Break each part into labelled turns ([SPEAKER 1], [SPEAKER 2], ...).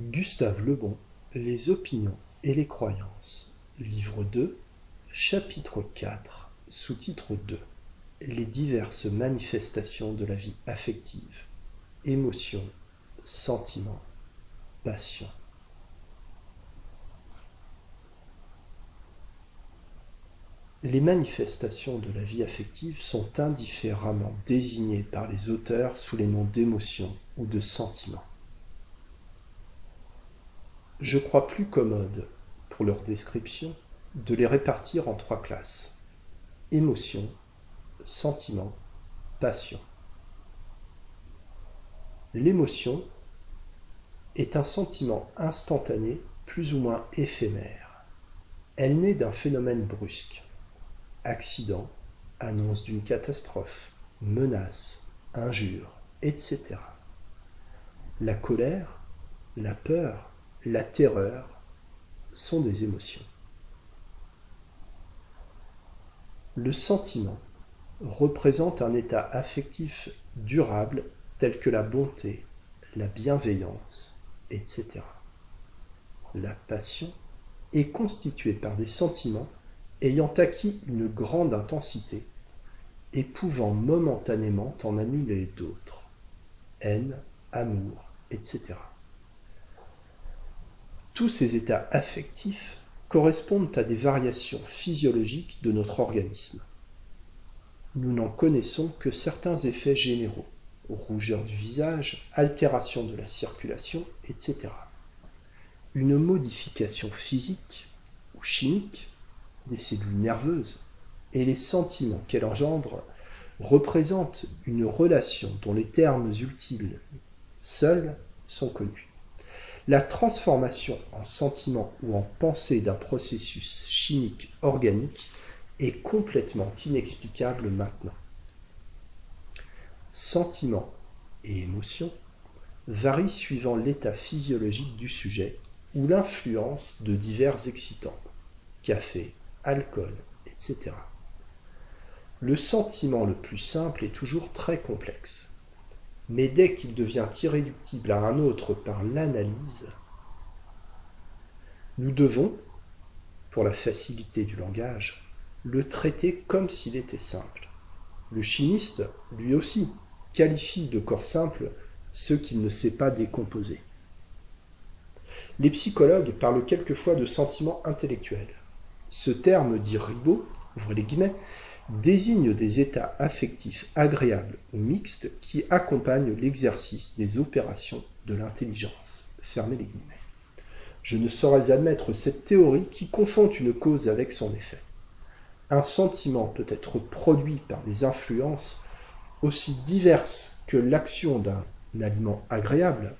[SPEAKER 1] Gustave Lebon, Les opinions et les croyances, livre 2, chapitre 4, sous-titre 2 Les diverses manifestations de la vie affective, émotions, sentiments, passions. Les manifestations de la vie affective sont indifféremment désignées par les auteurs sous les noms d'émotions ou de sentiments. Je crois plus commode, pour leur description, de les répartir en trois classes. Émotion, sentiment, passion. L'émotion est un sentiment instantané, plus ou moins éphémère. Elle naît d'un phénomène brusque. Accident, annonce d'une catastrophe, menace, injure, etc. La colère, la peur, la terreur sont des émotions. Le sentiment représente un état affectif durable tel que la bonté, la bienveillance, etc. La passion est constituée par des sentiments ayant acquis une grande intensité et pouvant momentanément en annuler d'autres. Haine, amour, etc. Tous ces états affectifs correspondent à des variations physiologiques de notre organisme. Nous n'en connaissons que certains effets généraux, rougeur du visage, altération de la circulation, etc. Une modification physique ou chimique des cellules nerveuses et les sentiments qu'elle engendre représentent une relation dont les termes ultimes seuls sont connus. La transformation en sentiment ou en pensée d'un processus chimique organique est complètement inexplicable maintenant. Sentiments et émotions varient suivant l'état physiologique du sujet ou l'influence de divers excitants, café, alcool, etc. Le sentiment le plus simple est toujours très complexe. Mais dès qu'il devient irréductible à un autre par l'analyse, nous devons, pour la facilité du langage, le traiter comme s'il était simple. Le chimiste, lui aussi, qualifie de corps simple ce qu'il ne sait pas décomposer. Les psychologues parlent quelquefois de sentiments intellectuels. Ce terme dit Ribot, ouvrez les guillemets, désigne des états affectifs agréables ou mixtes qui accompagnent l'exercice des opérations de l'intelligence. Fermez les guillemets. Je ne saurais admettre cette théorie qui confond une cause avec son effet. Un sentiment peut être produit par des influences aussi diverses que l'action d'un aliment agréable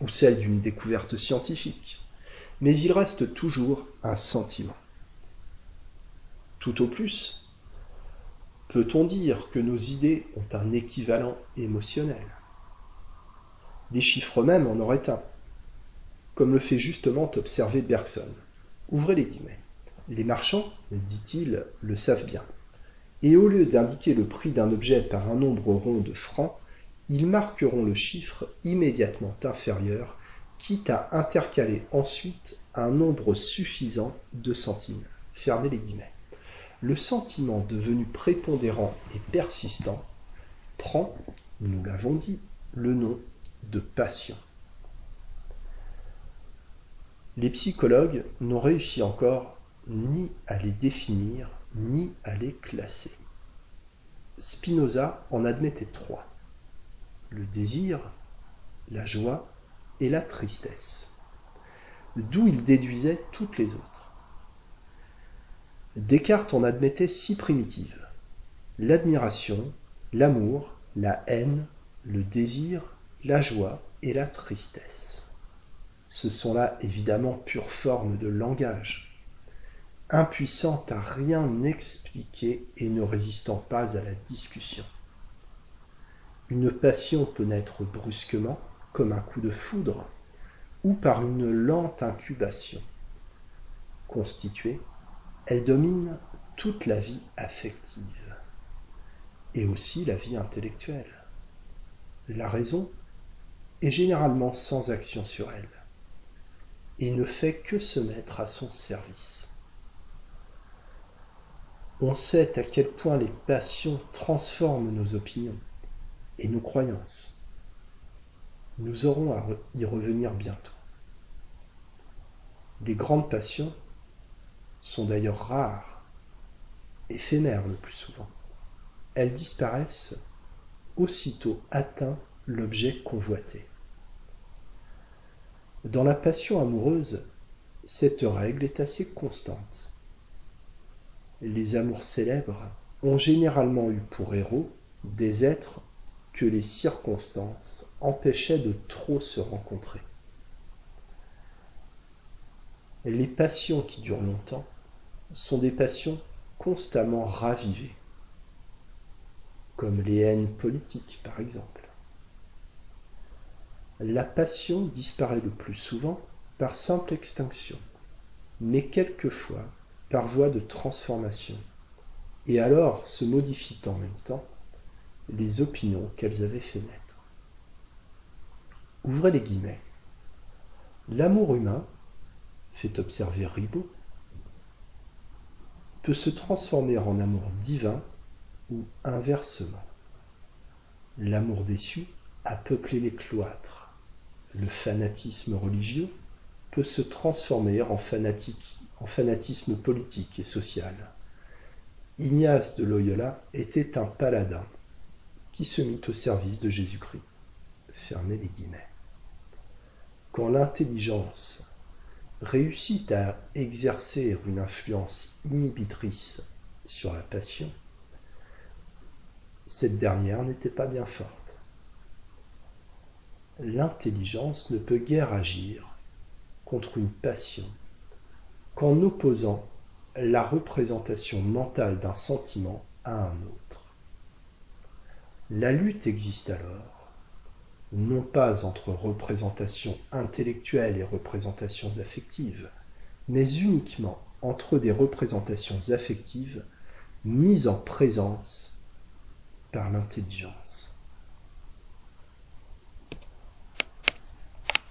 [SPEAKER 1] ou celle d'une découverte scientifique, mais il reste toujours un sentiment. Tout au plus, peut-on dire que nos idées ont un équivalent émotionnel? Les chiffres mêmes en auraient un, comme le fait justement observer Bergson. Ouvrez les guillemets. Les marchands, dit-il, le savent bien. Et au lieu d'indiquer le prix d'un objet par un nombre rond de francs, ils marqueront le chiffre immédiatement inférieur, quitte à intercaler ensuite un nombre suffisant de centimes. Fermez les guillemets le sentiment devenu prépondérant et persistant prend, nous l'avons dit, le nom de passion. Les psychologues n'ont réussi encore ni à les définir, ni à les classer. Spinoza en admettait trois. Le désir, la joie et la tristesse, d'où il déduisait toutes les autres. Descartes en admettait six primitives l'admiration, l'amour, la haine, le désir, la joie et la tristesse. Ce sont là évidemment pures formes de langage, impuissantes à rien expliquer et ne résistant pas à la discussion. Une passion peut naître brusquement, comme un coup de foudre, ou par une lente incubation, constituée elle domine toute la vie affective et aussi la vie intellectuelle. La raison est généralement sans action sur elle, et ne fait que se mettre à son service. On sait à quel point les passions transforment nos opinions et nos croyances. Nous aurons à y revenir bientôt. Les grandes passions sont d'ailleurs rares, éphémères le plus souvent. Elles disparaissent aussitôt atteint l'objet convoité. Dans la passion amoureuse, cette règle est assez constante. Les amours célèbres ont généralement eu pour héros des êtres que les circonstances empêchaient de trop se rencontrer. Les passions qui durent longtemps sont des passions constamment ravivées, comme les haines politiques par exemple. La passion disparaît le plus souvent par simple extinction, mais quelquefois par voie de transformation, et alors se modifient en même temps les opinions qu'elles avaient fait naître. Ouvrez les guillemets. L'amour humain, fait observer Ribot, peut se transformer en amour divin ou inversement. L'amour déçu a peuplé les cloîtres. Le fanatisme religieux peut se transformer en, fanatique, en fanatisme politique et social. Ignace de Loyola était un paladin qui se mit au service de Jésus-Christ. Fermez les guillemets. Quand l'intelligence réussit à exercer une influence inhibitrice sur la passion, cette dernière n'était pas bien forte. L'intelligence ne peut guère agir contre une passion qu'en opposant la représentation mentale d'un sentiment à un autre. La lutte existe alors, non pas entre représentations intellectuelles et représentations affectives, mais uniquement entre des représentations affectives mises en présence par l'intelligence.